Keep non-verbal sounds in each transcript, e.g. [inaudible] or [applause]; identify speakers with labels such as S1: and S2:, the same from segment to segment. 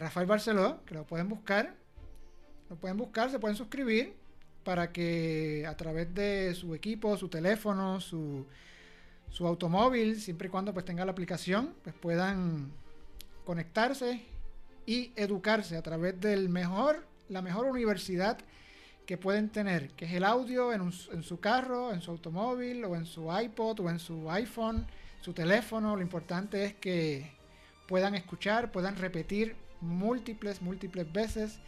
S1: Rafael Barceló, que lo pueden buscar. Lo pueden buscar, se pueden suscribir para que a través de su equipo, su teléfono, su, su automóvil, siempre y cuando pues tenga la aplicación, pues puedan conectarse y educarse a través del mejor, la mejor universidad que pueden tener, que es el audio en, en, su carro, en su automóvil o en su iPod o en su iPhone, su teléfono. Lo importante es que puedan escuchar, puedan repetir múltiples, múltiples veces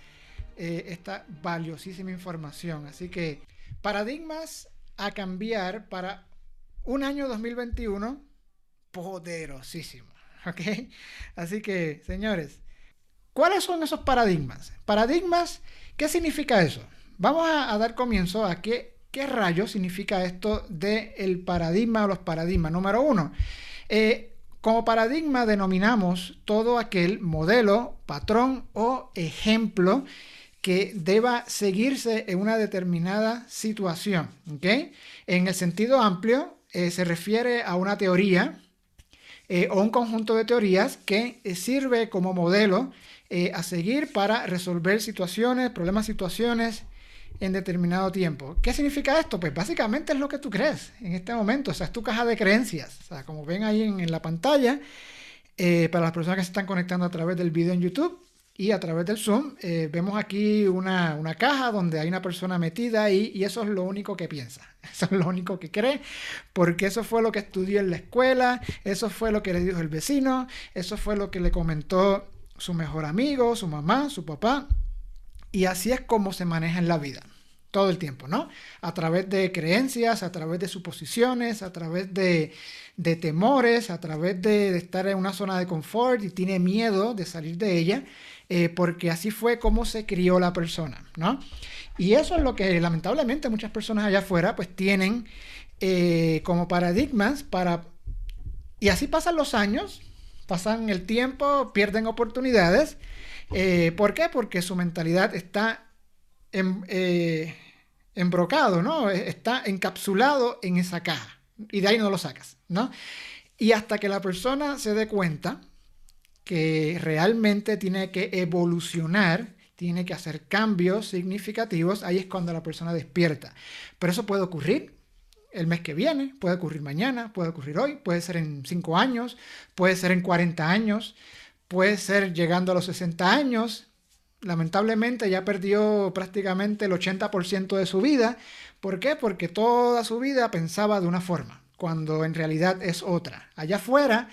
S1: eh, esta valiosísima información. Así que paradigmas a cambiar para un año 2021 poderosísimo. [laughs] ¿Ok? Así que, señores, ¿cuáles son esos paradigmas? Paradigmas, ¿qué significa eso? Vamos a, dar comienzo a qué, qué rayos significa esto del el paradigma o los paradigmas. Número uno, eh, como paradigma denominamos todo aquel modelo, patrón o ejemplo que deba seguirse en una determinada situación. En el sentido amplio, eh, se refiere a una teoría eh, o un conjunto de teorías que eh, sirve como modelo a seguir para resolver situaciones, problemas, situaciones en determinado tiempo. ¿Qué significa esto? Pues básicamente es lo que tú crees en este momento, o sea, es tu caja de creencias. O sea, como ven ahí en, la pantalla, para las personas que se están conectando a través del video en YouTube, y a través del Zoom eh, vemos aquí una, caja donde hay una persona metida ahí y eso es lo único que piensa, [laughs] eso es lo único que cree, porque eso fue lo que estudió en la escuela, eso fue lo que le dijo el vecino, eso fue lo que le comentó su mejor amigo, su mamá, su papá, y así es como se maneja en la vida. Todo el tiempo, ¿no? A través de creencias, a través de suposiciones, a través de, temores, a través de, estar en una zona de confort y tiene miedo de salir de ella. Eh, porque así fue como se crió la persona, ¿no? Y eso es lo que lamentablemente muchas personas allá afuera pues tienen eh, como paradigmas para... Y así pasan los años, pasan el tiempo, pierden oportunidades. Eh, ¿Por qué? Porque su mentalidad está en, embrocado, ¿no? Está encapsulado en esa caja y de ahí no lo sacas, ¿no? Y hasta que la persona se dé cuenta que realmente tiene que evolucionar, tiene que hacer cambios significativos, ahí es cuando la persona despierta. Pero eso puede ocurrir el mes que viene, puede ocurrir mañana, puede ocurrir hoy, puede ser en 5 años, puede ser en 40 años, puede ser llegando a los 60 años. Lamentablemente ya perdió prácticamente el 80% de su vida. ¿Por qué? Porque toda su vida pensaba de una forma, cuando en realidad es otra. Allá afuera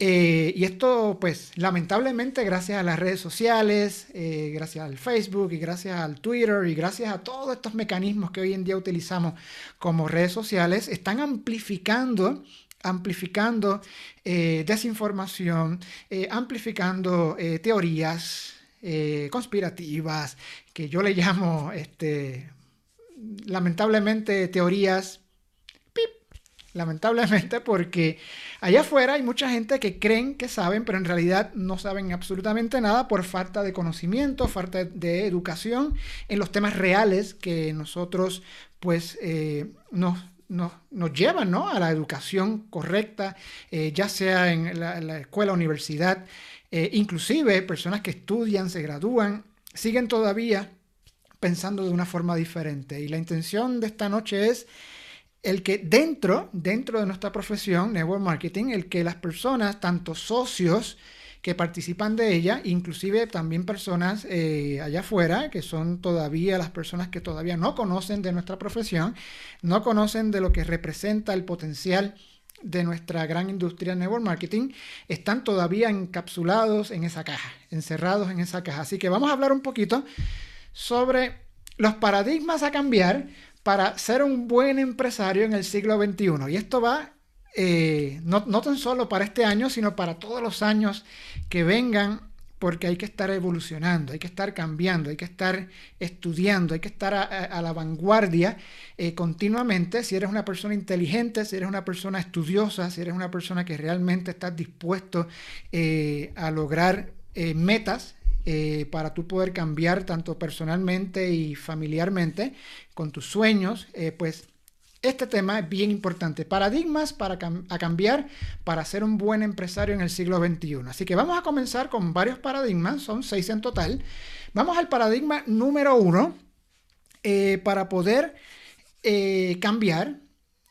S1: eh, y esto, pues, lamentablemente, gracias a las redes sociales, eh, gracias al Facebook y gracias al Twitter y gracias a todos estos mecanismos que hoy en día utilizamos como redes sociales, están amplificando amplificando eh, desinformación, amplificando teorías conspirativas, que yo le llamo, este, lamentablemente, teorías lamentablemente, porque allá afuera hay mucha gente que creen que saben, pero en realidad no saben absolutamente nada por falta de conocimiento, falta de educación en los temas reales que nosotros pues eh, nos, nos, llevan ¿no? a la educación correcta, eh, ya sea en la, escuela, universidad, eh, inclusive personas que estudian, se gradúan, siguen todavía pensando de una forma diferente. Y la intención de esta noche es el que dentro, dentro de nuestra profesión, network marketing, el que las personas, tanto socios que participan de ella, inclusive también personas eh, allá afuera, que son todavía las personas que todavía no conocen de nuestra profesión, no conocen de lo que representa el potencial de nuestra gran industria network marketing, están todavía encapsulados en esa caja, encerrados en esa caja. Así que vamos a hablar un poquito sobre los paradigmas a cambiar para ser un buen empresario en el siglo XXI. Y esto va eh, no, tan solo para este año, sino para todos los años que vengan, porque hay que estar evolucionando, hay que estar cambiando, hay que estar estudiando, hay que estar a, la vanguardia eh, continuamente. Si eres una persona inteligente, si eres una persona estudiosa, si eres una persona que realmente estás dispuesto eh, a lograr metas eh, para tú poder cambiar tanto personalmente y familiarmente con tus sueños, pues este tema es bien importante. Paradigmas para cambiar para ser un buen empresario en el siglo XXI. Así que vamos a comenzar con varios paradigmas, son seis en total. Vamos al paradigma número uno eh, para poder eh, cambiar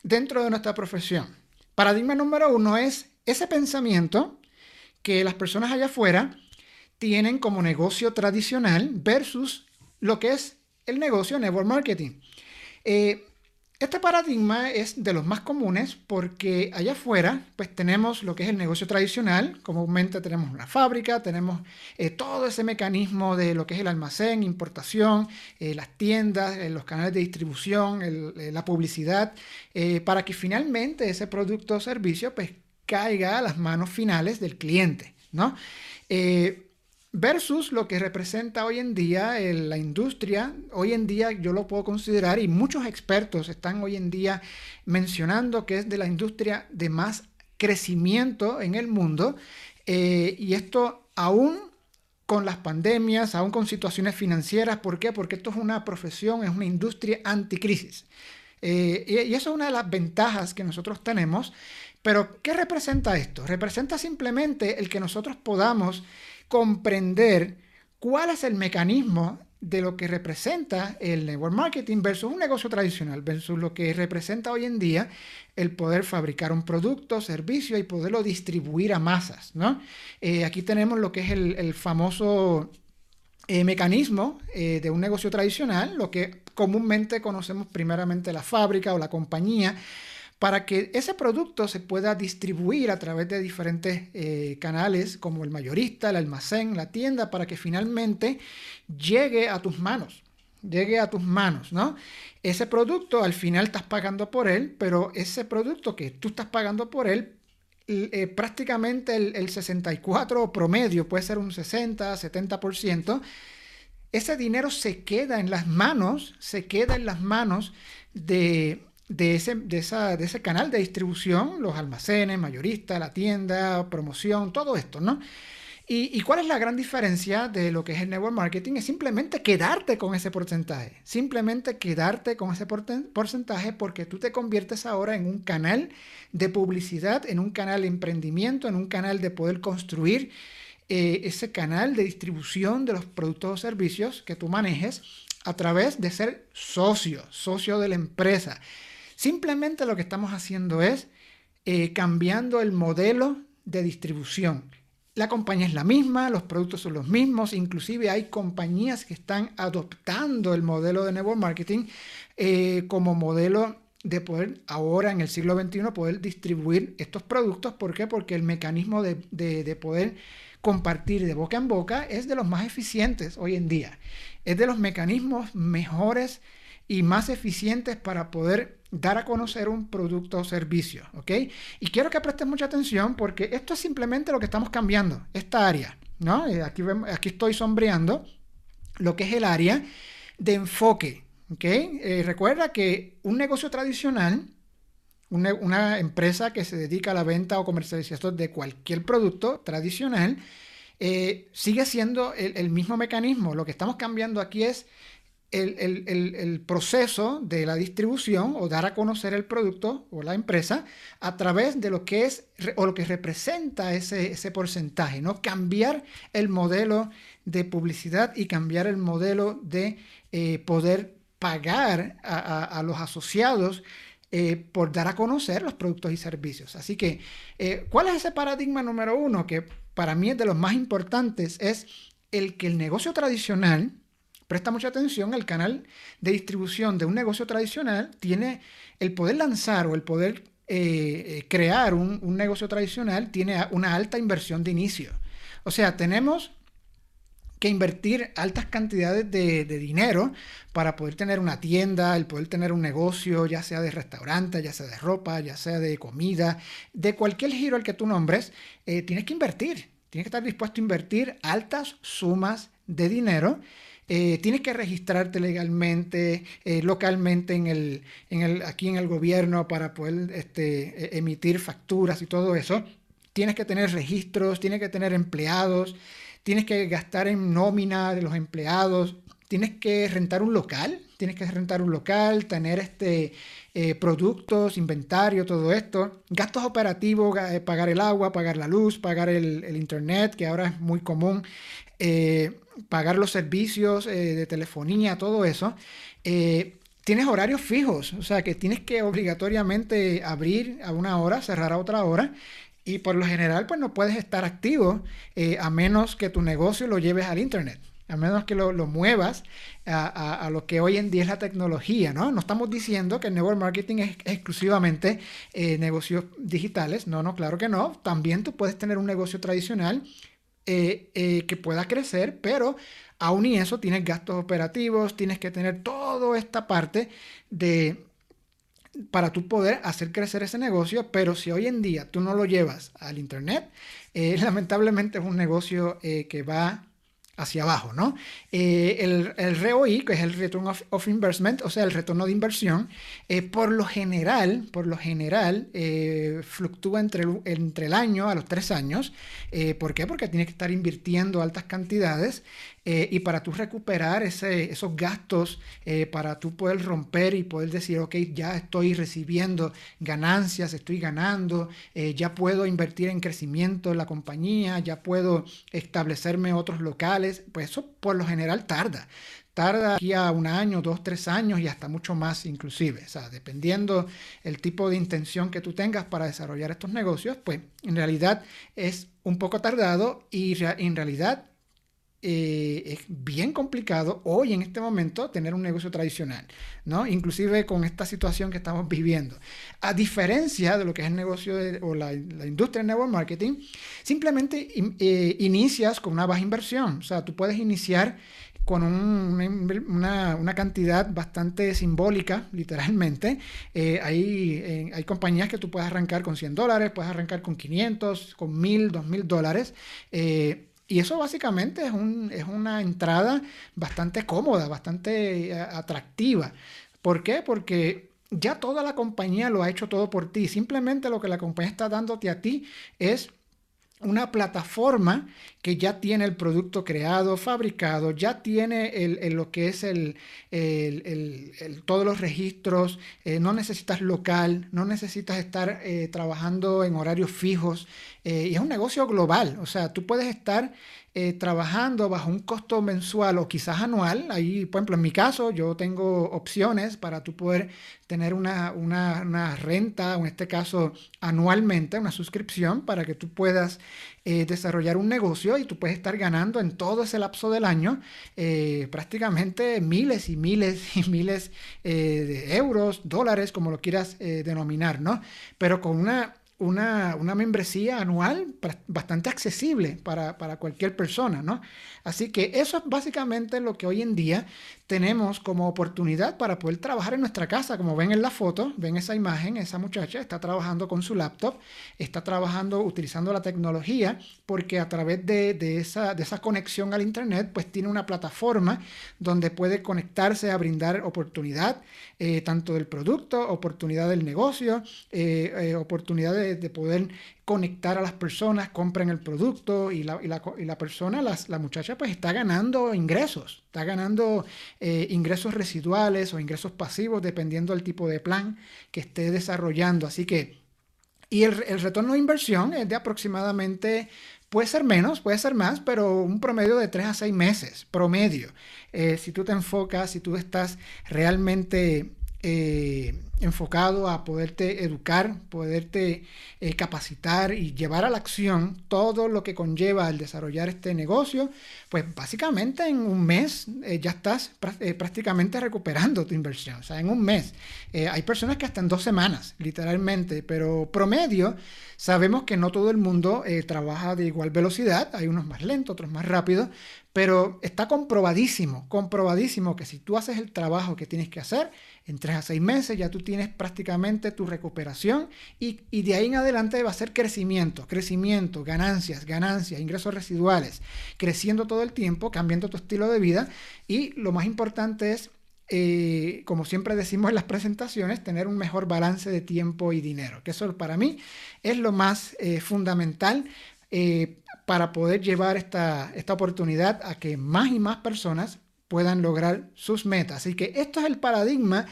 S1: dentro de nuestra profesión. Paradigma número uno es ese pensamiento que las personas allá afuera tienen como negocio tradicional versus lo que es el negocio network marketing. Eh, este paradigma es de los más comunes porque allá afuera pues tenemos lo que es el negocio tradicional, comúnmente tenemos una fábrica, tenemos eh, todo ese mecanismo de lo que es el almacén, importación, eh, las tiendas, eh, los canales de distribución, la publicidad, para que finalmente ese producto o servicio pues caiga a las manos finales del cliente, ¿no? Versus lo que representa hoy en día la industria. Hoy en día yo lo puedo considerar y muchos expertos están hoy en día mencionando que es de la industria de más crecimiento en el mundo eh, y esto aún con las pandemias, aún con situaciones financieras. ¿Por qué? Porque esto es una profesión, es una industria anticrisis. Eh, y eso es una de las ventajas que nosotros tenemos. Pero, ¿qué representa esto? Representa simplemente el que nosotros podamos comprender cuál es el mecanismo de lo que representa el network marketing versus un negocio tradicional, versus lo que representa hoy en día el poder fabricar un producto, servicio y poderlo distribuir a masas. ¿no? Eh, aquí tenemos lo que es el, famoso eh, mecanismo eh, de un negocio tradicional, lo que comúnmente conocemos primeramente la fábrica o la compañía, para que ese producto se pueda distribuir a través de diferentes eh, canales como el mayorista, el almacén, la tienda, para que finalmente llegue a tus manos, llegue a tus manos, ¿no? Ese producto al final estás pagando por él, pero ese producto que tú estás pagando por él, eh, prácticamente el, el 64 promedio, puede ser un 60, 70%, ese dinero se queda en las manos, se queda en las manos de, de ese, de, esa, de ese canal de distribución, los almacenes, mayorista, la tienda, promoción, todo esto, ¿no? ¿Y, cuál es la gran diferencia de lo que es el network marketing? Es simplemente quedarte con ese porcentaje. Simplemente quedarte con ese porcentaje porque tú te conviertes ahora en un canal de publicidad, en un canal de emprendimiento, en un canal de poder construir eh, ese canal de distribución de los productos o servicios que tú manejes a través de ser socio, socio de la empresa. Simplemente lo que estamos haciendo es eh, cambiando el modelo de distribución. La compañía es la misma, los productos son los mismos, inclusive hay compañías que están adoptando el modelo de network marketing eh, como modelo de poder ahora en el siglo XXI poder distribuir estos productos. ¿Por qué? Porque el mecanismo de, de poder compartir de boca en boca es de los más eficientes hoy en día. Es de los mecanismos mejores y más eficientes para poder dar a conocer un producto o servicio, ¿ok? Y quiero que prestes mucha atención porque esto es simplemente lo que estamos cambiando, esta área, ¿no? Eh, aquí, aquí estoy sombreando lo que es el área de enfoque, ¿ok? Eh, recuerda que un negocio tradicional, una, empresa que se dedica a la venta o comercialización de cualquier producto tradicional, eh, sigue siendo el mismo mecanismo. Lo que estamos cambiando aquí es el, proceso de la distribución o dar a conocer el producto o la empresa a través de lo que es o lo que representa ese, porcentaje, ¿no? Cambiar el modelo de publicidad y cambiar el modelo de eh, poder pagar a, los asociados eh, por dar a conocer los productos y servicios. Así que, eh, ¿cuál es ese paradigma número uno que para mí es de los más importantes? Es el que el negocio tradicional, Presta mucha atención, el canal de distribución de un negocio tradicional tiene el poder lanzar o el poder eh, eh, crear un, negocio tradicional, tiene una alta inversión de inicio. O sea, tenemos que invertir altas cantidades de, dinero para poder tener una tienda, el poder tener un negocio, ya sea de restaurante, ya sea de ropa, ya sea de comida, de cualquier giro al que tú nombres, eh, tienes que invertir, tienes que estar dispuesto a invertir altas sumas de dinero eh, tienes que registrarte legalmente, eh, localmente en el, en el, aquí en el gobierno para poder este, e, emitir facturas y todo eso. Tienes que tener registros, tienes que tener empleados, tienes que gastar en nómina de los empleados, tienes que rentar un local tienes que rentar un local, tener este, eh, productos, inventario, todo esto. Gastos operativos, eh, pagar el agua, pagar la luz, pagar el, internet, que ahora es muy común, eh, pagar los servicios de telefonía, todo eso. tienes horarios fijos, o sea que tienes que obligatoriamente abrir a una hora, cerrar a otra hora y por lo general pues no puedes estar activo a menos que tu negocio lo lleves al internet a menos que lo, muevas a, lo que hoy en día es la tecnología, ¿no? No estamos diciendo que el network marketing es, exclusivamente eh, negocios digitales, no, no, claro que no. También tú puedes tener un negocio tradicional eh, eh, que pueda crecer, pero aún y eso tienes gastos operativos, tienes que tener toda esta parte de para tú poder hacer crecer ese negocio, pero si hoy en día tú no lo llevas al internet, [laughs] lamentablemente es un negocio que va hacia abajo, ¿no? Eh, el, el, ROI, que es el Return of, Investment, o sea, el retorno de inversión, eh, por lo general, por lo general, eh, fluctúa entre el, entre el año a los tres años. ¿Por qué? Porque tienes que estar invirtiendo altas cantidades y para tú recuperar esos gastos, para tú poder romper y poder decir, ok, ya estoy recibiendo ganancias, estoy ganando, ya puedo invertir en crecimiento en la compañía, ya puedo establecerme otros locales pues eso por lo general tarda. Tarda aquí a un año, dos, tres años y hasta mucho más inclusive. O sea, dependiendo el tipo de intención que tú tengas para desarrollar estos negocios, pues en realidad es un poco tardado y en realidad eh, es bien complicado hoy en este momento tener un negocio tradicional, ¿no? Inclusive con esta situación que estamos viviendo. A diferencia de lo que es el negocio o la, industria del network marketing, simplemente eh, inicias con una baja inversión. O sea, tú puedes iniciar con una, cantidad bastante simbólica, literalmente. Eh, hay, hay, compañías que tú puedes arrancar con 100 dólares, puedes arrancar con 500, con 1000, 2000 dólares. Y eso básicamente es, un, es una entrada bastante cómoda, bastante eh, atractiva. ¿Por qué? Porque ya toda la compañía lo ha hecho todo por ti. Simplemente lo que la compañía está dándote a ti es una plataforma que ya tiene el producto creado, fabricado, ya tiene el, lo que es el, todos los registros, eh, no necesitas local, no necesitas estar eh, trabajando en horarios fijos y es un negocio global, o sea, tú puedes estar eh, trabajando bajo un costo mensual o quizás anual. Ahí, por ejemplo, en mi caso, yo tengo opciones para tú poder tener una, una, renta, o en este caso anualmente, una suscripción para que tú puedas eh, desarrollar un negocio y tú puedes estar ganando en todo ese lapso del año eh, prácticamente miles y miles y miles de euros, dólares, como lo quieras denominar, ¿no? Pero con una una, membresía anual bastante accesible para, para, cualquier persona, ¿no? Así que eso es básicamente lo que hoy en día tenemos como oportunidad para poder trabajar en nuestra casa. Como ven en la foto, ven esa imagen, esa muchacha está trabajando con su laptop, está trabajando utilizando la tecnología, porque a través de, esa, de esa conexión al Internet, pues tiene una plataforma donde puede conectarse a brindar oportunidad, eh, tanto del producto, oportunidad del negocio, eh, eh, oportunidad de, de poder conectar a las personas, compren el producto y la, y la, y la persona, la muchacha, pues está ganando ingresos, está ganando eh, ingresos residuales o ingresos pasivos dependiendo del tipo de plan que esté desarrollando. Así que, y el, el retorno de inversión es de aproximadamente Puede ser menos, puede ser más, pero un promedio de 3 a 6 meses, promedio. Eh, si tú te enfocas, si tú estás realmente eh, enfocado a poderte educar, poderte eh, capacitar y llevar a la acción todo lo que conlleva el desarrollar este negocio, pues básicamente en un mes eh, ya estás prácticamente recuperando tu inversión. O sea, en un mes. hay personas que hasta en dos semanas, literalmente, pero promedio, sabemos que no todo el mundo trabaja de igual velocidad, hay unos más lentos, otros más rápidos, pero está comprobadísimo, comprobadísimo que si tú haces el trabajo que tienes que hacer, en tres a seis meses ya tú tienes prácticamente tu recuperación y, de ahí en adelante va a ser crecimiento, crecimiento, ganancias, ganancias, ingresos residuales, creciendo todo el tiempo, cambiando tu estilo de vida y lo más importante es, eh, como siempre decimos en las presentaciones, tener un mejor balance de tiempo y dinero, que eso para mí es lo más eh, fundamental. Eh, para poder llevar esta, esta oportunidad a que más y más personas puedan lograr sus metas. Así que esto es el paradigma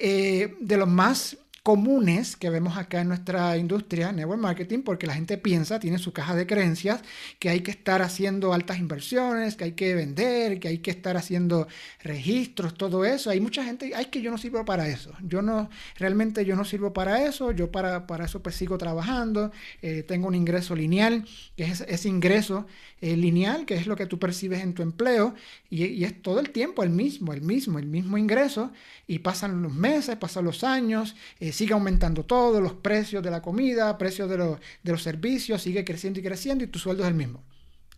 S1: eh, de los más comunes que vemos acá en nuestra industria, network marketing, porque la gente piensa, tiene su caja de creencias, que hay que estar haciendo altas inversiones, que hay que vender, que hay que estar haciendo registros, todo eso. Hay mucha gente, ay, que yo no sirvo para eso. Yo no, realmente yo no sirvo para eso. Yo para, para eso pues sigo trabajando. Eh, tengo un ingreso lineal, que es ese ingreso eh, lineal, que es lo que tú percibes en tu empleo, y, es todo el tiempo el mismo, el mismo, el mismo ingreso, y pasan los meses, pasan los años, eh, sigue aumentando todo, los precios de la comida, precios de, de los servicios, sigue creciendo y creciendo, y tu sueldo es el mismo.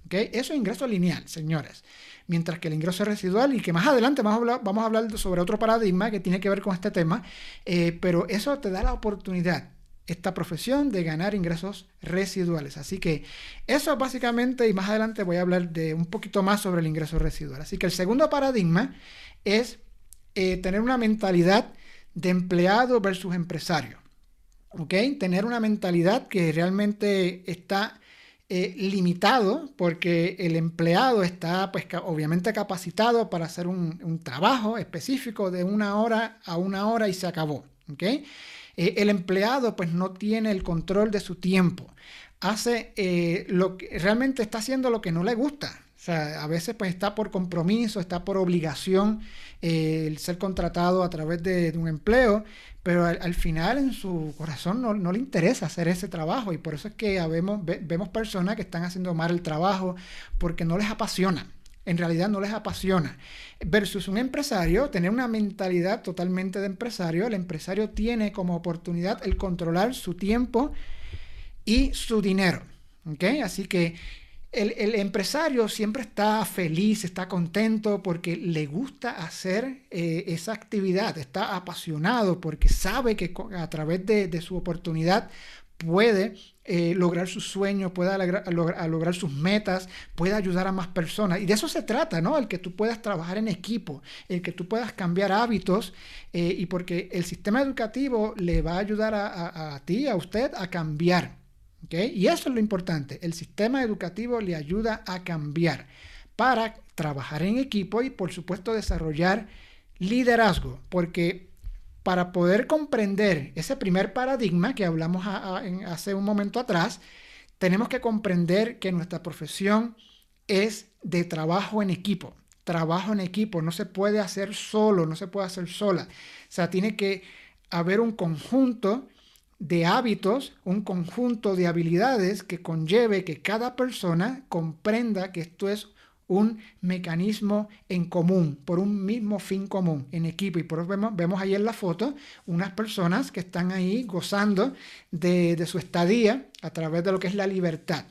S1: ¿Okay? Eso es ingreso lineal, señores. Mientras que el ingreso residual, y que más adelante vamos a hablar, vamos a hablar sobre otro paradigma que tiene que ver con este tema, eh, pero eso te da la oportunidad esta profesión de ganar ingresos residuales. Así que eso básicamente, y más adelante voy a hablar de un poquito más sobre el ingreso residual. Así que el segundo paradigma es eh, tener una mentalidad de empleado versus empresario. ¿Ok? Tener una mentalidad que realmente está eh, limitado porque el empleado está pues obviamente capacitado para hacer un, un, trabajo específico de una hora a una hora y se acabó. ¿Ok? Eh, el empleado pues no tiene el control de su tiempo. Hace eh, lo que realmente está haciendo lo que no le gusta. O sea, a veces pues está por compromiso, está por obligación eh, el ser contratado a través de, un empleo, pero al, final en su corazón no, le interesa hacer ese trabajo y por eso es que vemos, vemos personas que están haciendo mal el trabajo porque no les apasiona en realidad no les apasiona. Versus un empresario, tener una mentalidad totalmente de empresario, el empresario tiene como oportunidad el controlar su tiempo y su dinero. Así que el, empresario siempre está feliz, está contento porque le gusta hacer eh, esa actividad, está apasionado porque sabe que a través de, de su oportunidad puede eh, lograr sus sueños, pueda lograr, sus metas, pueda ayudar a más personas. Y de eso se trata, ¿no? El que tú puedas trabajar en equipo, el que tú puedas cambiar hábitos eh, y porque el sistema educativo le va a ayudar a, ti, a usted, a cambiar. ¿okay? Y eso es lo importante. El sistema educativo le ayuda a cambiar para trabajar en equipo y, por supuesto, desarrollar liderazgo, porque para poder comprender ese primer paradigma que hablamos hace un momento atrás, tenemos que comprender que nuestra profesión es de trabajo en equipo. Trabajo en equipo, no se puede hacer solo, no se puede hacer sola. O sea, tiene que haber un conjunto de hábitos, un conjunto de habilidades que conlleve que cada persona comprenda que esto es un mecanismo en común, por un mismo fin común, en equipo. Y por eso vemos, vemos ahí en la foto unas personas que están ahí gozando de, su estadía a través de lo que es la libertad.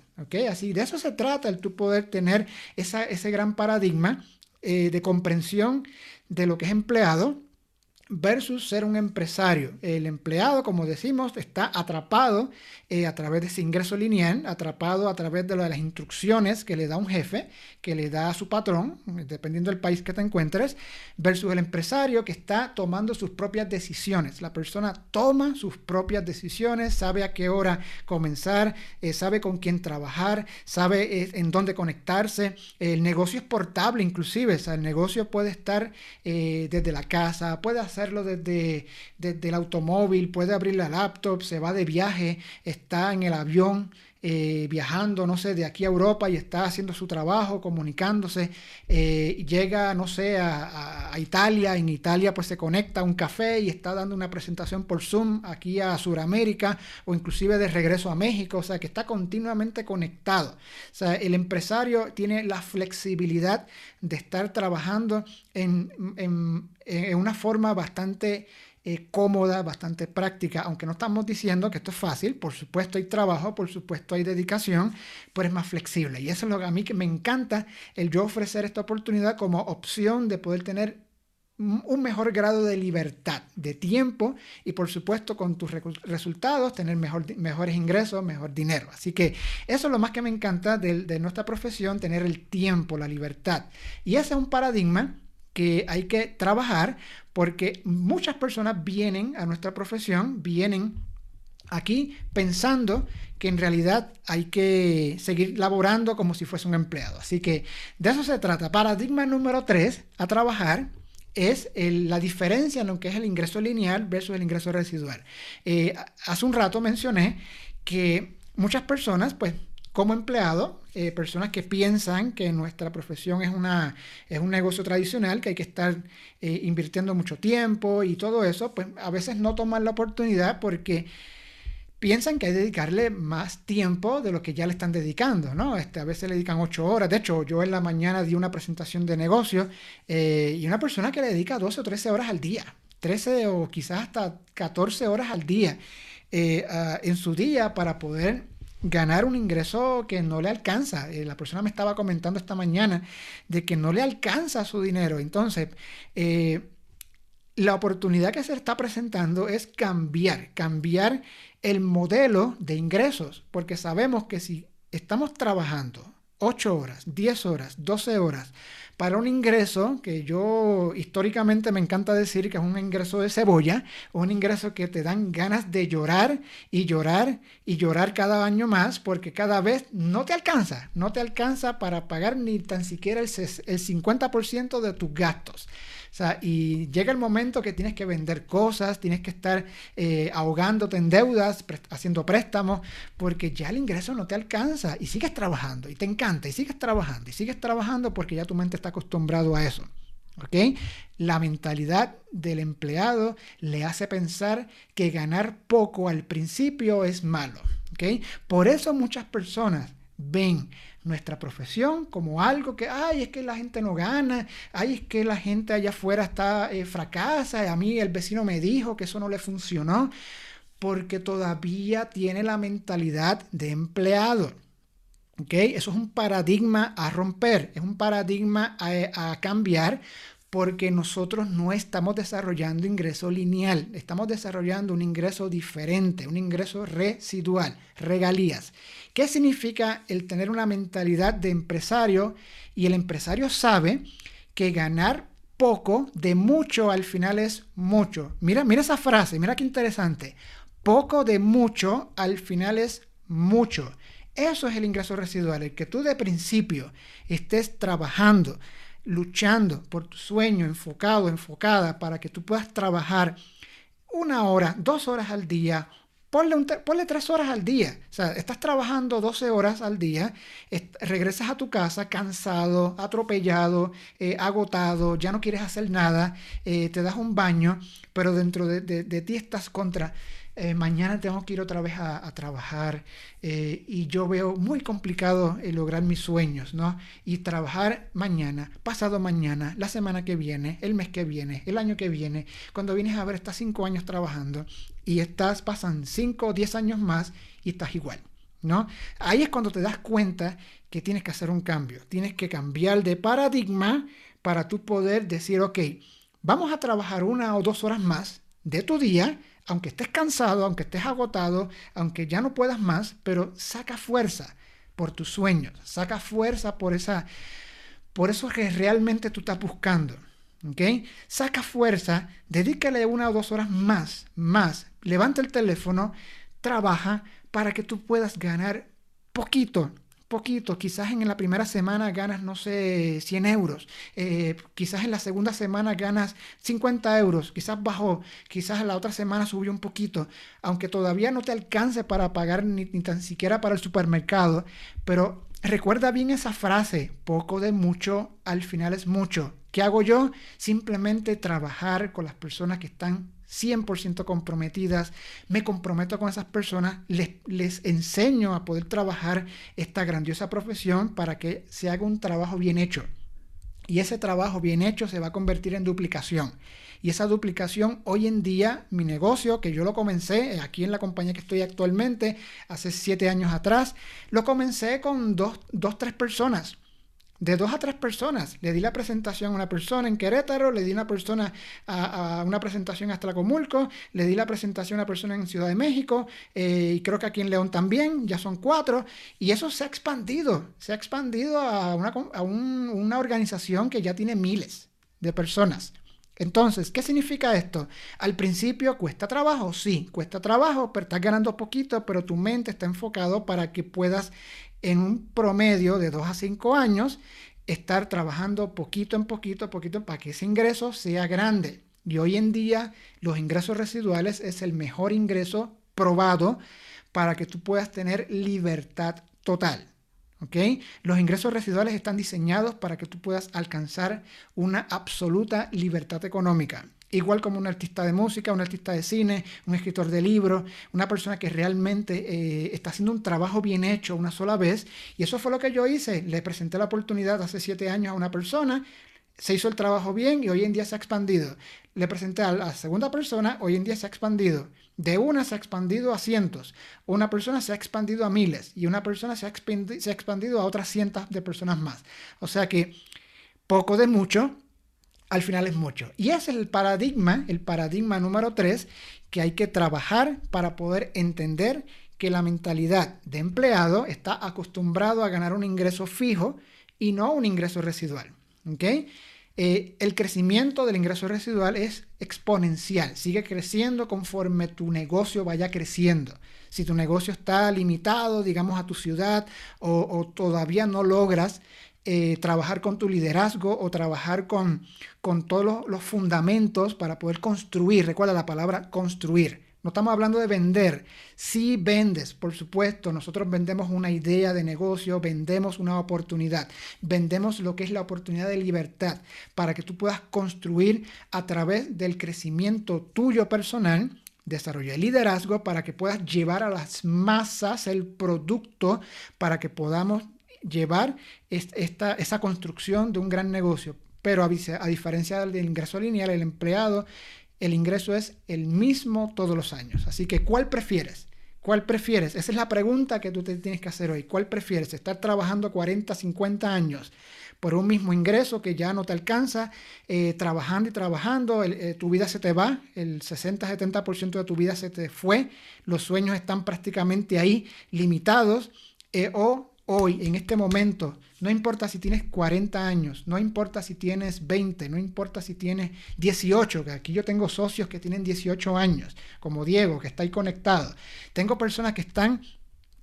S1: Así, de eso se trata, el tú poder tener ese gran paradigma eh, de comprensión de lo que es empleado versus ser un empresario. El empleado, como decimos, está atrapado eh, a través de ese ingreso lineal, atrapado a través de, las instrucciones que le da un jefe, que le da a su patrón, dependiendo del país que te encuentres, versus el empresario que está tomando sus propias decisiones. La persona toma sus propias decisiones, sabe a qué hora comenzar, eh, sabe con quién trabajar, sabe eh, en dónde conectarse. El negocio es portable inclusive, o sea, el negocio puede estar desde la casa, puede hacer desde, desde el automóvil, puede abrir la laptop, se va de viaje, está en el avión, eh, viajando, no sé, de aquí a Europa y está haciendo su trabajo, comunicándose, eh, llega, no sé, a, Italia, en Italia pues se conecta a un café y está dando una presentación por Zoom aquí a Sudamérica o inclusive de regreso a México, o sea, que está continuamente conectado. O sea, el empresario tiene la flexibilidad de estar trabajando en, en, en una forma bastante eh, cómoda, bastante práctica, aunque no estamos diciendo que esto es fácil, por supuesto hay trabajo, por supuesto hay dedicación, pero es más flexible. Y eso es lo que a mí me encanta, el yo ofrecer esta oportunidad como opción de poder tener un mejor grado de libertad, de tiempo y por supuesto con tus resultados tener mejor, mejores ingresos, mejor dinero. Así que eso es lo más que me encanta de, de nuestra profesión, tener el tiempo, la libertad. Y ese es un paradigma que hay que trabajar porque muchas personas vienen a nuestra profesión, vienen aquí pensando que en realidad hay que seguir laborando como si fuese un empleado. Así que de eso se trata. Paradigma número 3 a trabajar es la diferencia en lo que es el ingreso lineal versus el ingreso residual. Eh, hace un rato mencioné que muchas personas, pues como empleado, eh, personas que piensan que nuestra profesión es, una, es un negocio tradicional, que hay que estar eh, invirtiendo mucho tiempo y todo eso, pues a veces no toman la oportunidad porque piensan que hay que dedicarle más tiempo de lo que ya le están dedicando, ¿no? Este, a veces le dedican ocho horas. De hecho, yo en la mañana di una presentación de negocio eh, y una persona que le dedica 12 o 13 horas al día, 13 o quizás hasta 14 horas al día eh, en su día para poder ganar un ingreso que no le alcanza. Eh, la persona me estaba comentando esta mañana de que no le alcanza su dinero. Entonces, la oportunidad que se está presentando es cambiar, cambiar el modelo de ingresos, porque sabemos que si estamos trabajando 8 horas, 10 horas, 12 horas para un ingreso que yo históricamente me encanta decir que es un ingreso de cebolla, un ingreso que te dan ganas de llorar y llorar y llorar cada año más porque cada vez no te alcanza, no te alcanza para pagar ni tan siquiera el, el 50% de tus gastos. Sea, y llega el momento que tienes que vender cosas, tienes que estar eh, ahogándote en deudas, haciendo préstamos, porque ya el ingreso no te alcanza y sigues trabajando y te encanta y sigues trabajando y sigues trabajando porque ya tu mente está acostumbrado a eso. ¿ok? La mentalidad del empleado le hace pensar que ganar poco al principio es malo. ¿ok? Por eso muchas personas ven nuestra profesión como algo que, ay, es que la gente no gana, ay, es que la gente allá afuera está eh, fracasa, a mí el vecino me dijo que eso no le funcionó, porque todavía tiene la mentalidad de empleado. Eso es un paradigma a romper, es un paradigma a cambiar porque nosotros no estamos desarrollando ingreso lineal, estamos desarrollando un ingreso diferente, un ingreso residual, regalías. ¿Qué significa el tener una mentalidad de empresario? Y el empresario sabe que ganar poco de mucho al final es mucho. Mira, mira esa frase, mira qué interesante. Poco de mucho al final es mucho. Eso es el ingreso residual, el que tú de principio estés trabajando, luchando por tu sueño, enfocado, enfocada, para que tú puedas trabajar una hora, dos horas al día, Ponle, tres horas al día. O sea, estás trabajando 12 horas al día, regresas a tu casa cansado, atropellado, eh, agotado, ya no quieres hacer nada, eh, te das un baño, pero dentro de, de ti estás contra eh, mañana tengo que ir otra vez a, trabajar eh, y yo veo muy complicado eh, lograr mis sueños, ¿no? Y trabajar mañana, pasado mañana, la semana que viene, el mes que viene, el año que viene, cuando vienes a ver, estás cinco años trabajando y estás, pasan cinco o diez años más y estás igual, ¿no? Ahí es cuando te das cuenta que tienes que hacer un cambio, tienes que cambiar de paradigma para tú poder decir, ok, vamos a trabajar una o dos horas más de tu día, aunque estés cansado, aunque estés agotado, aunque ya no puedas más, pero saca fuerza por tus sueños, saca fuerza por esa por eso que realmente tú estás buscando. Saca fuerza, dedícale una o dos horas más, más, levanta el teléfono, trabaja para que tú puedas ganar poquito, poquito, quizás en la primera semana ganas, no sé, 100 euros, eh, quizás en la segunda semana ganas 50 euros, quizás bajó, quizás la otra semana subió un poquito, aunque todavía no te alcance para pagar ni, ni tan siquiera para el supermercado, pero recuerda bien esa frase, poco de mucho, al final es mucho. ¿Qué hago yo? Simplemente trabajar con las personas que están 100% comprometidas, me comprometo con esas personas, les, les enseño a poder trabajar esta grandiosa profesión para que se haga un trabajo bien hecho. Y ese trabajo bien hecho se va a convertir en duplicación. Y esa duplicación hoy en día, mi negocio, que yo lo comencé aquí en la compañía que estoy actualmente, hace siete años atrás, lo comencé con dos, dos tres personas de dos a tres personas. Le di la presentación a una persona en Querétaro, le di una persona a, una presentación a Estracomulco, le di la presentación a una persona en Ciudad de México eh, y creo que aquí en León también, ya son cuatro. Y eso se ha expandido, se ha expandido a una organización que ya tiene miles de personas. Entonces, ¿qué significa esto? Al principio cuesta trabajo, sí, cuesta trabajo, pero estás ganando poquito, pero tu mente está enfocado para que puedas en un promedio de 2 a 5 años estar trabajando poquito en poquito, poquito, para que ese ingreso sea grande. Y hoy en día los ingresos residuales es el mejor ingreso probado para que tú puedas tener libertad total. Los ingresos residuales están diseñados para que tú puedas alcanzar una absoluta libertad económica. Igual como un artista de música, un artista de cine, un escritor de libros, una persona que realmente eh, está haciendo un trabajo bien hecho una sola vez. Y eso fue lo que yo hice. Le presenté la oportunidad hace siete años a una persona, se hizo el trabajo bien y hoy en día se ha expandido. Le presenté a la segunda persona, hoy en día se ha expandido. De una se ha expandido a cientos, una persona se ha expandido a miles y una persona se ha, expandido, a otras cientos de personas más. O sea que poco de mucho, al final es mucho. Y ese es el paradigma, el paradigma número tres, que hay que trabajar para poder entender que la mentalidad de empleado está acostumbrado a ganar un ingreso fijo y no un ingreso residual. ¿okay? Eh, el crecimiento del ingreso residual es exponencial, sigue creciendo conforme tu negocio vaya creciendo. Si tu negocio está limitado, digamos, a tu ciudad o, todavía no logras eh, trabajar con tu liderazgo o trabajar con, con todos los fundamentos para poder construir, recuerda la palabra construir no estamos hablando de vender. Si vendes, por supuesto, nosotros vendemos una idea de negocio, vendemos una oportunidad, vendemos lo que es la oportunidad de libertad para que tú puedas construir a través del crecimiento tuyo personal, desarrollar liderazgo para que puedas llevar a las masas el producto para que podamos llevar esta, esa construcción de un gran negocio. Pero a, a diferencia del ingreso lineal, el empleado el ingreso es el mismo todos los años. Así que, ¿cuál prefieres? ¿Cuál prefieres? Esa es la pregunta que tú te tienes que hacer hoy. ¿Cuál prefieres? ¿Estar trabajando 40, 50 años por un mismo ingreso que ya no te alcanza, eh, trabajando y trabajando, eh, tu vida se te va, el 60-70% de tu vida se te fue, los sueños están prácticamente ahí limitados, eh, o hoy, en este momento, no importa si tienes 40 años, no importa si tienes 20, no importa si tienes 18, que aquí yo tengo socios que tienen 18 años, como Diego, que está ahí conectado. Tengo personas que están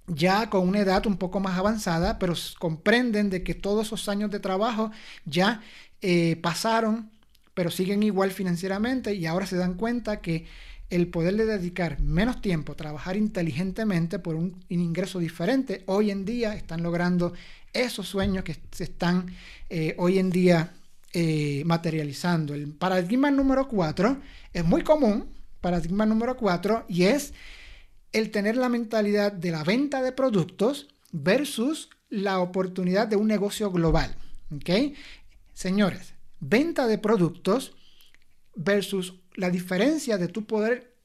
S1: ya con una edad un poco más avanzada, pero comprenden de que todos esos años de trabajo ya eh, pasaron, pero siguen igual financieramente y ahora se dan cuenta que el poderle dedicar menos tiempo, trabajar inteligentemente por un, ingreso diferente, hoy en día están logrando esos sueños que se están eh, hoy en día eh, materializando. El paradigma número cuatro es muy común, paradigma número cuatro, y es el tener la mentalidad de la venta de productos versus la oportunidad de un negocio global. Señores, venta de productos versus la diferencia de tu poder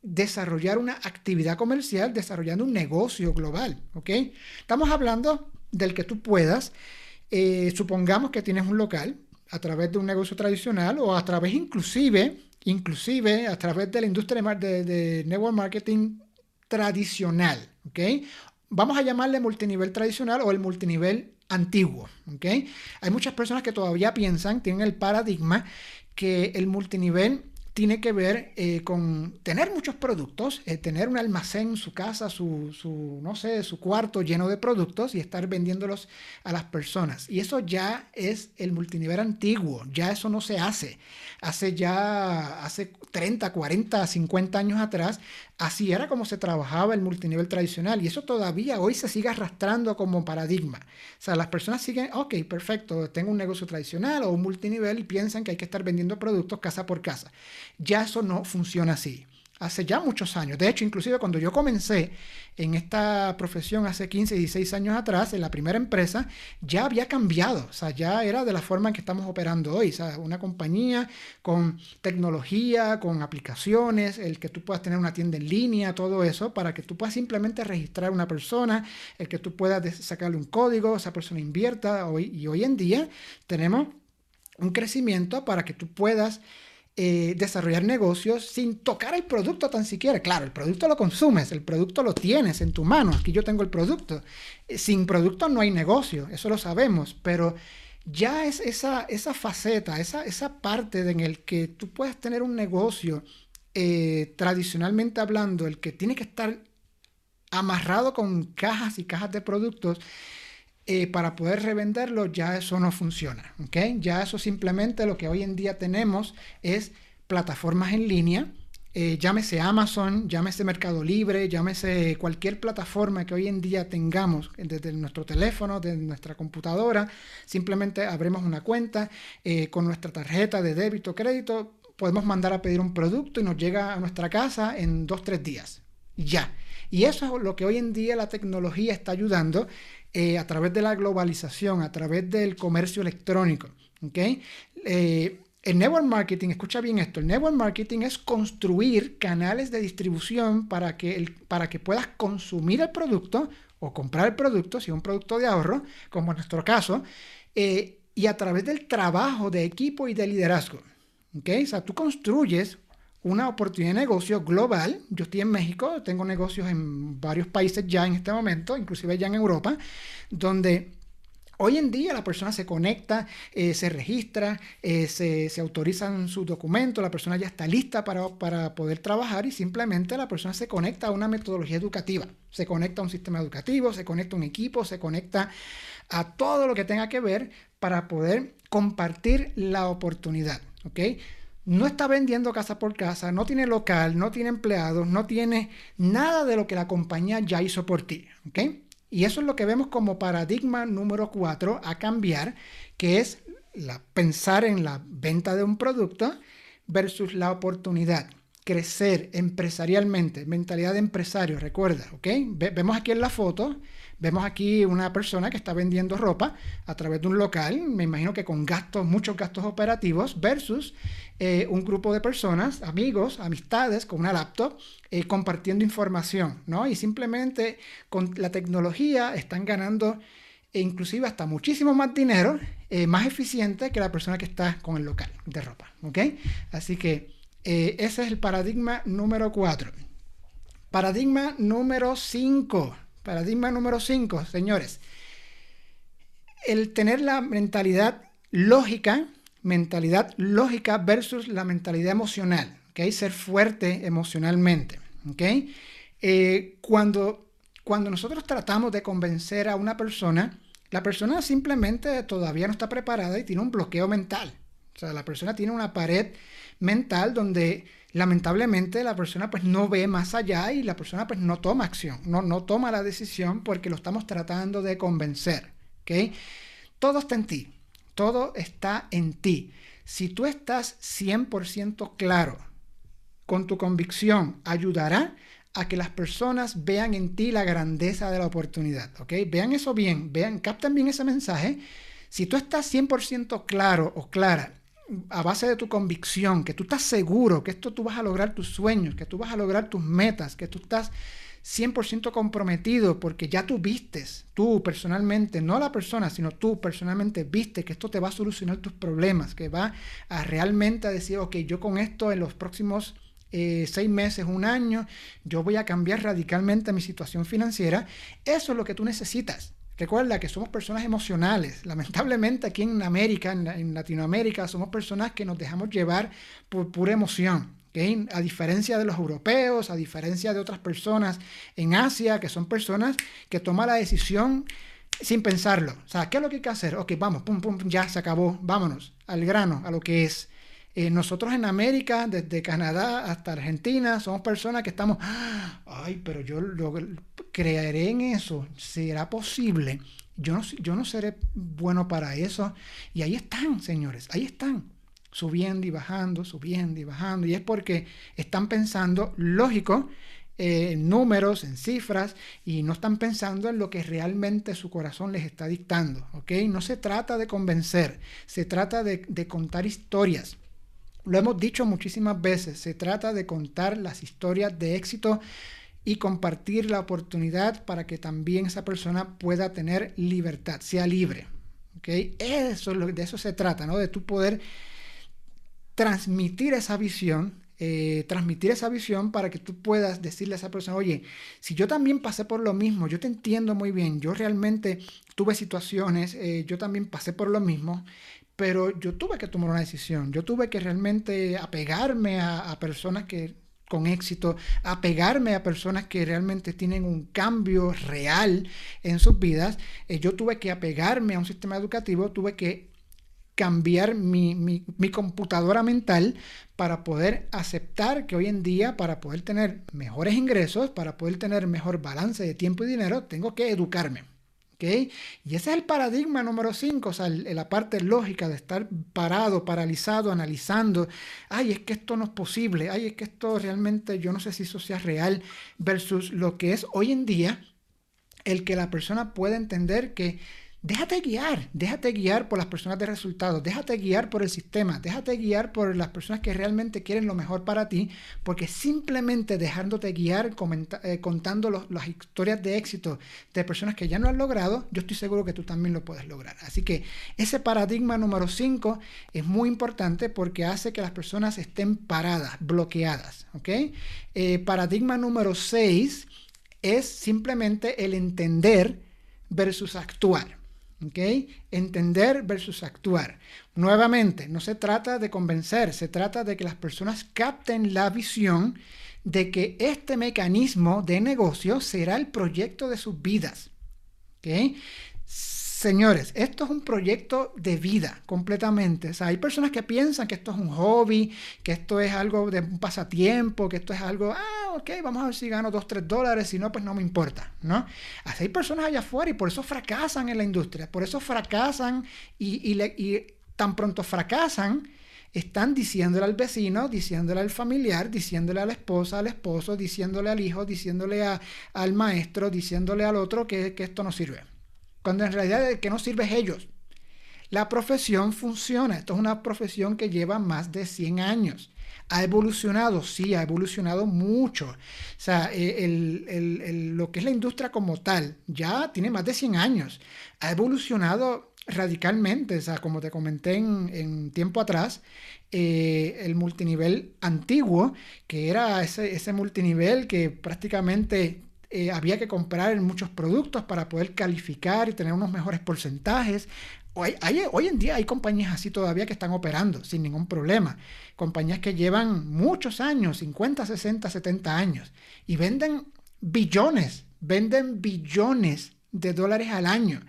S1: desarrollar una actividad comercial desarrollando un negocio global, ¿ok? Estamos hablando del que tú puedas, eh, supongamos que tienes un local a través de un negocio tradicional o a través inclusive, inclusive a través de la industria de, network marketing tradicional, ¿ok? Vamos a llamarle multinivel tradicional o el multinivel antiguo, ¿ok? Hay muchas personas que todavía piensan, tienen el paradigma que el multinivel tiene que ver eh, con tener muchos productos, eh, tener un almacén su casa, su, su, no sé, su cuarto lleno de productos y estar vendiéndolos a las personas. Y eso ya es el multinivel antiguo, ya eso no se hace. Hace ya, hace 30, 40, 50 años atrás, así era como se trabajaba el multinivel tradicional y eso todavía hoy se sigue arrastrando como paradigma. O sea, las personas siguen, ok, perfecto, tengo un negocio tradicional o un multinivel y piensan que hay que estar vendiendo productos casa por casa. Ya eso no funciona así hace ya muchos años. De hecho, inclusive cuando yo comencé en esta profesión hace 15, 16 años atrás, en la primera empresa, ya había cambiado. O sea, ya era de la forma en que estamos operando hoy. O sea, una compañía con tecnología, con aplicaciones, el que tú puedas tener una tienda en línea, todo eso, para que tú puedas simplemente registrar una persona, el que tú puedas sacarle un código, esa persona invierta. Hoy, y hoy en día tenemos un crecimiento para que tú puedas eh, desarrollar negocios sin tocar el producto tan siquiera. Claro, el producto lo consumes, el producto lo tienes en tu mano. Aquí yo tengo el producto. Eh, sin producto no hay negocio, eso lo sabemos, pero ya es esa, esa faceta, esa, esa parte en el que tú puedes tener un negocio eh, tradicionalmente hablando, el que tiene que estar amarrado con cajas y cajas de productos eh, para poder revenderlo, ya eso no funciona. ¿okay? Ya eso simplemente lo que hoy en día tenemos es plataformas en línea. Eh, llámese Amazon, llámese Mercado Libre, llámese cualquier plataforma que hoy en día tengamos desde nuestro teléfono, desde nuestra computadora, simplemente abrimos una cuenta con nuestra tarjeta de débito o crédito, podemos mandar a pedir un producto y nos llega a nuestra casa en dos, tres días. Ya. Y eso es lo que hoy en día la tecnología está ayudando eh, a través de la globalización, a través del comercio electrónico. ¿okay? Eh, el network marketing, escucha bien esto, el network marketing es construir canales de distribución para que, el, para que puedas consumir el producto o comprar el producto, si es un producto de ahorro, como en nuestro caso, eh, y a través del trabajo de equipo y de liderazgo. ¿Okay? O sea, tú construyes una oportunidad de negocio global. Yo estoy en México, tengo negocios en varios países ya en este momento, inclusive ya en Europa, donde Hoy en día la persona se conecta, eh, se registra, eh, se, se, autorizan sus documentos, la persona ya está lista para, para, poder trabajar y simplemente la persona se conecta a una metodología educativa, se conecta a un sistema educativo, se conecta a un equipo, se conecta a todo lo que tenga que ver para poder compartir la oportunidad. ¿ok? No está vendiendo casa por casa, no tiene local, no tiene empleados, no tiene nada de lo que la compañía ya hizo por ti. Y eso es lo que vemos como paradigma número 4 a cambiar, que es pensar en la venta de un producto versus la oportunidad. Crecer empresarialmente, mentalidad de empresario, recuerda, ¿ok? vemos aquí en la foto Vemos aquí una persona que está vendiendo ropa a través de un local, me imagino que con gastos, muchos gastos operativos, versus eh, un grupo de personas, amigos, amistades, con una laptop, eh, compartiendo información, ¿no? Y simplemente con la tecnología están ganando e inclusive hasta muchísimo más dinero, eh, más eficiente que la persona que está con el local de ropa, ¿ok? Así que ese es el paradigma número 4. Paradigma número 5 Paradigma número 5, señores. El tener la mentalidad lógica, mentalidad lógica versus la mentalidad emocional, ¿ok? Ser fuerte emocionalmente. Eh, cuando, cuando nosotros tratamos de convencer a una persona, la persona simplemente todavía no está preparada y tiene un bloqueo mental. O sea, la persona tiene una pared mental donde lamentablemente la persona pues no ve más allá y la persona pues no toma acción, no, no toma la decisión porque lo estamos tratando de convencer. ¿okay? Todo está en ti, todo está en ti. Si tú estás 100% claro con tu convicción, ayudará a que las personas vean en ti la grandeza de la oportunidad. ¿ok? Vean eso bien, vean, capten bien ese mensaje. Si tú estás 100% claro o clara a base de tu convicción, que tú estás seguro que esto tú vas a lograr tus sueños, que tú vas a lograr tus metas, que tú estás 100% comprometido porque ya tú vistes, tú personalmente, no la persona, sino tú personalmente viste que esto te va a solucionar tus problemas, que va a realmente decir, ok, yo con esto en los próximos eh, seis meses, un año, yo voy a cambiar radicalmente mi situación financiera. Eso es lo que tú necesitas. Recuerda que somos personas emocionales. Lamentablemente aquí en América, en, Latinoamérica, somos personas que nos dejamos llevar por pura emoción. A diferencia de los europeos, a diferencia de otras personas en Asia, que son personas que toman la decisión sin pensarlo. O sea, ¿qué es lo que hay que hacer? Ok, vamos, pum, pum, ya se acabó, vámonos al grano, a lo que es. Eh, nosotros en América, desde Canadá hasta Argentina, somos personas que estamos, ay, pero yo creeré en eso, será posible. Yo no, yo no seré bueno para eso. Y ahí están, señores, ahí están, subiendo y bajando, subiendo y bajando. Y es porque están pensando, lógico, eh, en números, en cifras, y no están pensando en lo que realmente su corazón les está dictando. ¿ok? No se trata de convencer, se trata de contar historias. Lo hemos dicho muchísimas veces, se trata de contar las historias de éxito y compartir la oportunidad para que también esa persona pueda tener libertad, sea libre. ¿okay? Eso, de eso se trata, ¿no? de tu poder transmitir esa visión, eh, transmitir esa visión para que tú puedas decirle a esa persona, oye, si yo también pasé por lo mismo, yo te entiendo muy bien, yo realmente tuve situaciones, eh, yo también pasé por lo mismo, pero yo tuve que tomar una decisión, yo tuve que realmente apegarme a, personas que con éxito, apegarme a personas que realmente tienen un cambio real en sus vidas. Eh, yo tuve que apegarme a un sistema educativo, tuve que cambiar mi, mi, computadora mental para poder aceptar que hoy en día, para poder tener mejores ingresos, para poder tener mejor balance de tiempo y dinero, tengo que educarme. Y ese es el paradigma número 5, o sea, la parte lógica de estar parado, paralizado, analizando, ay, es que esto no es posible, ay, es que esto realmente yo no sé si eso sea real, versus lo que es hoy en día el que la persona pueda entender que Déjate guiar, déjate guiar por las personas de resultados, déjate guiar por el sistema, déjate guiar por las personas que realmente quieren lo mejor para ti, porque simplemente dejándote guiar, eh, contando las historias de éxito de personas que ya no han logrado, yo estoy seguro que tú también lo puedes lograr. Así que ese paradigma número 5 es muy importante porque hace que las personas estén paradas, bloqueadas. Eh, paradigma número 6 es simplemente el entender versus actuar. Entender versus actuar. Nuevamente, no se trata de convencer, se trata de que las personas capten la visión de que este mecanismo de negocio será el proyecto de sus vidas. Señores, esto es un proyecto de vida completamente. O sea, hay personas que piensan que esto es un hobby, que esto es algo de un pasatiempo, que esto es algo, ah, ok, vamos a ver si gano 2, 3 dólares, si no, pues no me importa, ¿no? Así hay personas allá afuera y por eso fracasan en la industria, por eso fracasan y, y tan pronto fracasan, están diciéndole al vecino, diciéndole al familiar, diciéndole a la esposa, al esposo, diciéndole al hijo, diciéndole al maestro, diciéndole al otro que esto no sirve cuando en realidad el que no sirve ellos. La profesión funciona. Esto es una profesión que lleva más de 100 años. Ha evolucionado, sí, ha evolucionado mucho. O sea, eh, lo que es la industria como tal ya tiene más de 100 años. Ha evolucionado radicalmente. O sea, como te comenté en, tiempo atrás, eh, el multinivel antiguo, que era ese, ese multinivel que prácticamente eh, había que comprar muchos productos para poder calificar y tener unos mejores porcentajes. Hoy, hoy, en día hay compañías así todavía que están operando sin ningún problema. Compañías que llevan muchos años, 50, 60, 70 años, y venden billones, venden billones de dólares al año.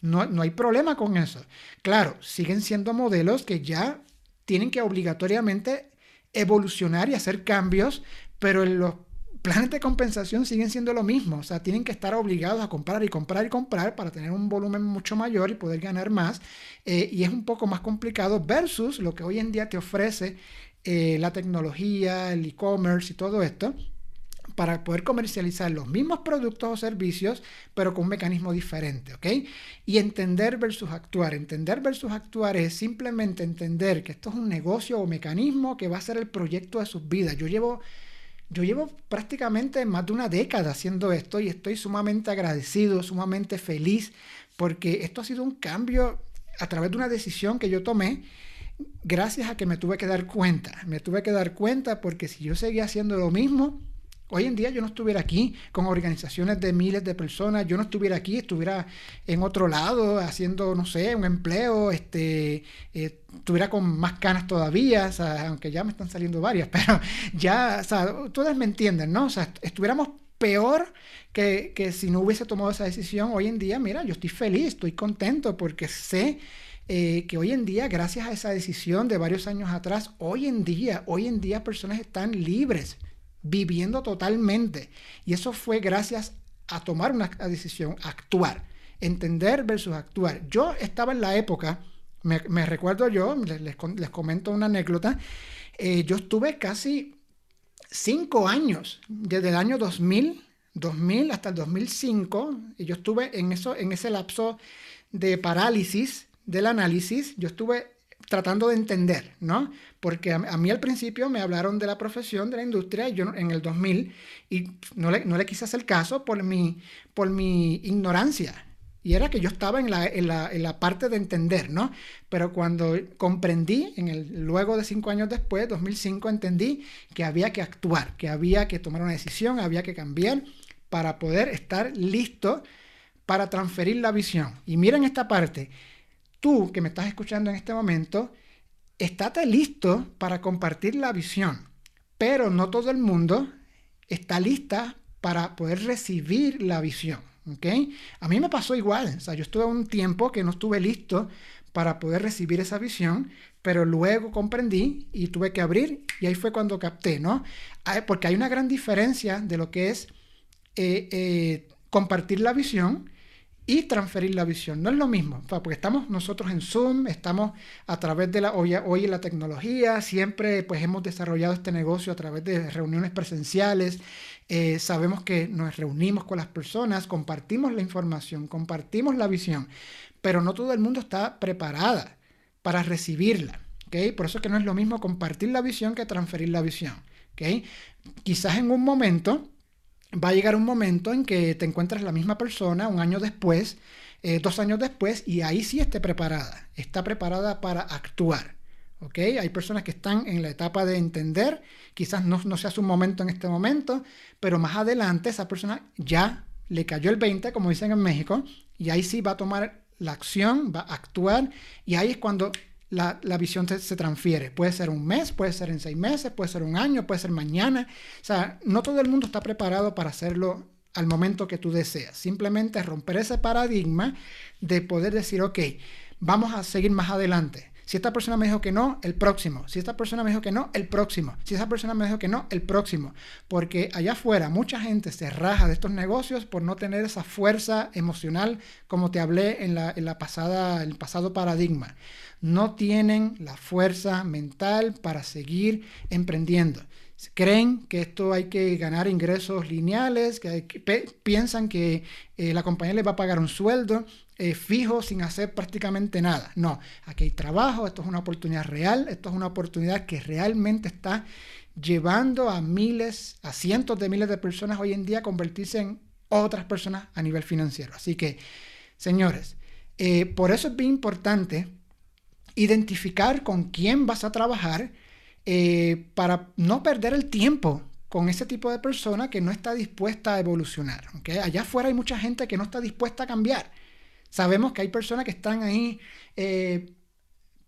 S1: No, no hay problema con eso. Claro, siguen siendo modelos que ya tienen que obligatoriamente evolucionar y hacer cambios, pero en los planes de compensación siguen siendo lo mismo, o sea, tienen que estar obligados a comprar y comprar y comprar para tener un volumen mucho mayor y poder ganar más, eh, y es un poco más complicado versus lo que hoy en día te ofrece eh, la tecnología, el e-commerce y todo esto, para poder comercializar los mismos productos o servicios, pero con un mecanismo diferente, ¿ok? Y entender versus actuar. Entender versus actuar es simplemente entender que esto es un negocio o mecanismo que va a ser el proyecto de sus vidas. Yo llevo yo llevo prácticamente más de una década haciendo esto y estoy sumamente agradecido, sumamente feliz, porque esto ha sido un cambio a través de una decisión que yo tomé gracias a que me tuve que dar cuenta. Me tuve que dar cuenta porque si yo seguía haciendo lo mismo, Hoy en día yo no estuviera aquí con organizaciones de miles de personas, yo no estuviera aquí, estuviera en otro lado haciendo, no sé, un empleo, este, eh, estuviera con más canas todavía, aunque ya me están saliendo varias, [laughs] pero ya, o sea, ustedes me entienden, ¿no? O sea, estuviéramos peor que, que si no hubiese tomado esa decisión hoy en día, mira, yo estoy feliz, estoy contento porque sé eh, que hoy en día, gracias a esa decisión de varios años atrás, hoy en día, hoy en día personas están libres viviendo totalmente. Y eso fue gracias a tomar una decisión, actuar, entender versus actuar. Yo estaba en la época, me, recuerdo yo, les, comento una anécdota, eh, yo estuve casi cinco años, desde el año 2000, 2000 hasta el 2005, y yo estuve en, eso, en ese lapso de parálisis del análisis, yo estuve tratando de entender, ¿no? Porque a, mí al principio me hablaron de la profesión, de la industria, yo en el 2000, y no le, no le quise hacer caso por mi, por mi ignorancia. Y era que yo estaba en la, en la, en la parte de entender, ¿no? Pero cuando comprendí, en el, luego de cinco años después, 2005, entendí que había que actuar, que había que tomar una decisión, había que cambiar para poder estar listo para transferir la visión. Y miren esta parte, tú que me estás escuchando en este momento, estate listo para compartir la visión, pero no todo el mundo está lista para poder recibir la visión. A mí me pasó igual, o sea, yo estuve un tiempo que no estuve listo para poder recibir esa visión, pero luego comprendí y tuve que abrir y ahí fue cuando capté, ¿no? Porque hay una gran diferencia de lo que es eh, eh, compartir la visión y transferir la visión. No es lo mismo, porque estamos nosotros en Zoom, estamos a través de la, hoy, hoy la tecnología, siempre pues hemos desarrollado este negocio a través de reuniones presenciales, eh, sabemos que nos reunimos con las personas, compartimos la información, compartimos la visión, pero no todo el mundo está preparada para recibirla. ¿okay? Por eso es que no es lo mismo compartir la visión que transferir la visión. ¿okay? Quizás en un momento va a llegar un momento en que te encuentras la misma persona un año después, eh, dos años después, y ahí sí esté preparada, está preparada para actuar. ¿ok? Hay personas que están en la etapa de entender, quizás no, no sea su momento en este momento, pero más adelante esa persona ya le cayó el 20, como dicen en México, y ahí sí va a tomar la acción, va a actuar, y ahí es cuando la, visión se, transfiere. Puede ser un mes, puede ser en seis meses, puede ser un año, puede ser mañana. O sea, no todo el mundo está preparado para hacerlo al momento que tú deseas. Simplemente romper ese paradigma de poder decir, ok, vamos a seguir más adelante. Si esta persona me dijo que no, el próximo. Si esta persona me dijo que no, el próximo. Si esa persona me dijo que no, el próximo. Porque allá afuera mucha gente se raja de estos negocios por no tener esa fuerza emocional como te hablé en la, en la pasada, el pasado paradigma no tienen la fuerza mental para seguir emprendiendo. Creen que esto hay que ganar ingresos lineales, que, piensan que eh, la compañía les va a pagar un sueldo eh, fijo sin hacer prácticamente nada. No, aquí hay trabajo, esto es una oportunidad real, esto es una oportunidad que realmente está llevando a miles, a cientos de miles de personas hoy en día a convertirse en otras personas a nivel financiero. Así que, señores, eh, por eso es bien importante identificar con quién vas a trabajar eh, para no perder el tiempo con ese tipo de persona que no está dispuesta a evolucionar. Allá afuera hay mucha gente que no está dispuesta a cambiar. Sabemos que hay personas que están ahí eh,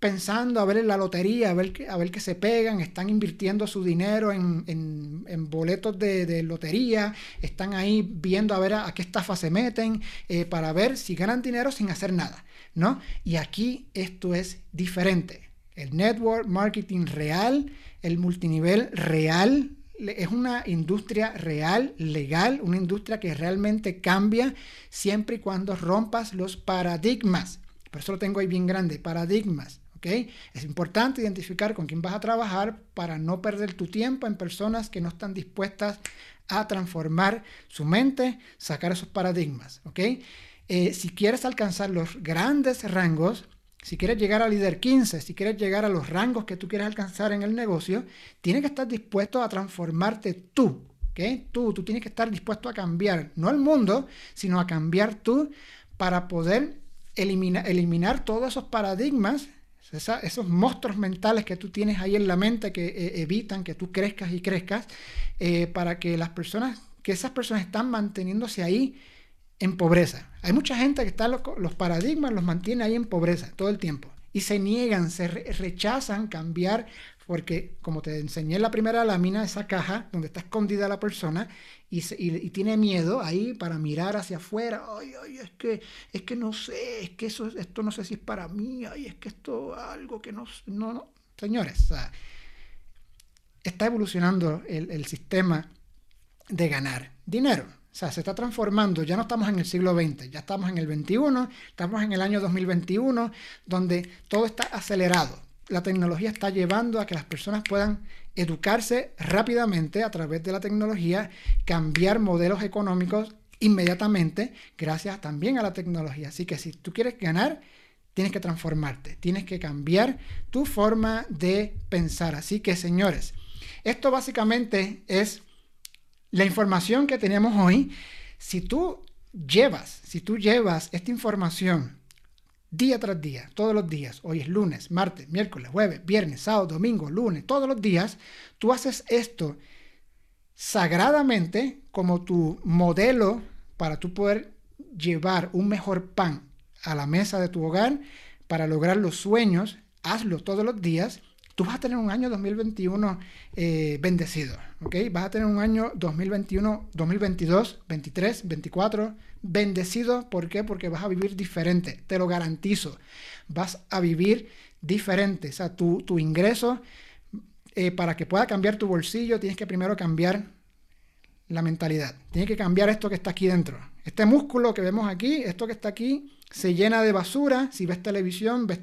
S1: pensando a ver en la lotería, a ver, a ver qué se pegan, están invirtiendo su dinero en, boletos de, lotería, están ahí viendo a ver a, qué estafa se meten eh, para ver si ganan dinero sin hacer nada. ¿no? Y aquí esto es diferente. El network marketing real, el multinivel real, es una industria real, legal, una industria que realmente cambia siempre y cuando rompas los paradigmas. Por eso lo tengo ahí bien grande, paradigmas. Es importante identificar con quién vas a trabajar para no perder tu tiempo en personas que no están dispuestas a transformar su mente, sacar esos paradigmas. ¿okay? Eh, si quieres alcanzar los grandes rangos, si quieres llegar a líder 15, si quieres llegar a los rangos que tú quieres alcanzar en el negocio, tienes que estar dispuesto a transformarte tú. ¿okay? Tú, tú tienes que estar dispuesto a cambiar, no el mundo, sino a cambiar tú para poder eliminar todos esos paradigmas, esos monstruos mentales que tú tienes ahí en la mente que eh, evitan que tú crezcas y crezcas, eh, para que las personas, que esas personas están manteniéndose ahí en pobreza. Hay mucha gente que está los, paradigmas los mantiene ahí en pobreza todo el tiempo y se niegan, se rechazan cambiar porque como te enseñé en la primera lámina, esa caja donde está escondida la persona y, tiene miedo ahí para mirar hacia afuera, ay, ay, es que, es que no sé, es que eso, esto no sé si es para mí, ay, es que esto algo que no, no, no. Señores, está evolucionando el, el sistema de ganar dinero. O sea, se está transformando, ya no estamos en el siglo XX, ya estamos en el XXI, estamos en el año 2021, donde todo está acelerado. La tecnología está llevando a que las personas puedan educarse rápidamente a través de la tecnología, cambiar modelos económicos inmediatamente gracias también a la tecnología. Así que si tú quieres ganar, tienes que transformarte, tienes que cambiar tu forma de pensar. Así que señores, esto básicamente es la información que tenemos hoy, si tú llevas, si tú llevas esta información día tras día, todos los días, hoy es lunes, martes, miércoles, jueves, viernes, sábado, domingo, lunes, todos los días, tú haces esto sagradamente como tu modelo para tú poder llevar un mejor pan a la mesa de tu hogar, para lograr los sueños, hazlo todos los días, tú vas a tener un año 2021 eh, bendecido, ¿ok? Vas a tener un año 2021, 2022, 23, 24 bendecido. ¿Por qué? Porque vas a vivir diferente, te lo garantizo. Vas a vivir diferente. O sea, tu, tu ingreso, eh, para que pueda cambiar tu bolsillo, tienes que primero cambiar la mentalidad. Tienes que cambiar esto que está aquí dentro. Este músculo que vemos aquí, esto que está aquí, se llena de basura. Si ves televisión, ves,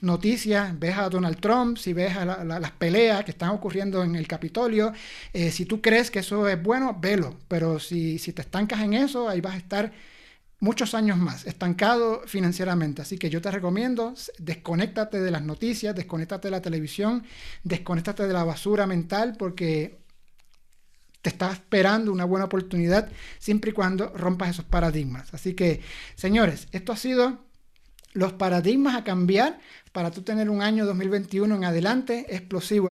S1: noticias, ves a Donald Trump, si ves a las peleas que están ocurriendo en el Capitolio, eh, si tú crees que eso es bueno, velo. Pero si, si te estancas en eso, ahí vas a estar muchos años más, estancado financieramente. Así que yo te recomiendo, desconéctate de las noticias, desconéctate de la televisión, desconéctate de la basura mental, porque te está esperando una buena oportunidad siempre y cuando rompas esos paradigmas. Así que, señores, esto ha sido los paradigmas a cambiar para tú tener un año 2021 en adelante explosivo.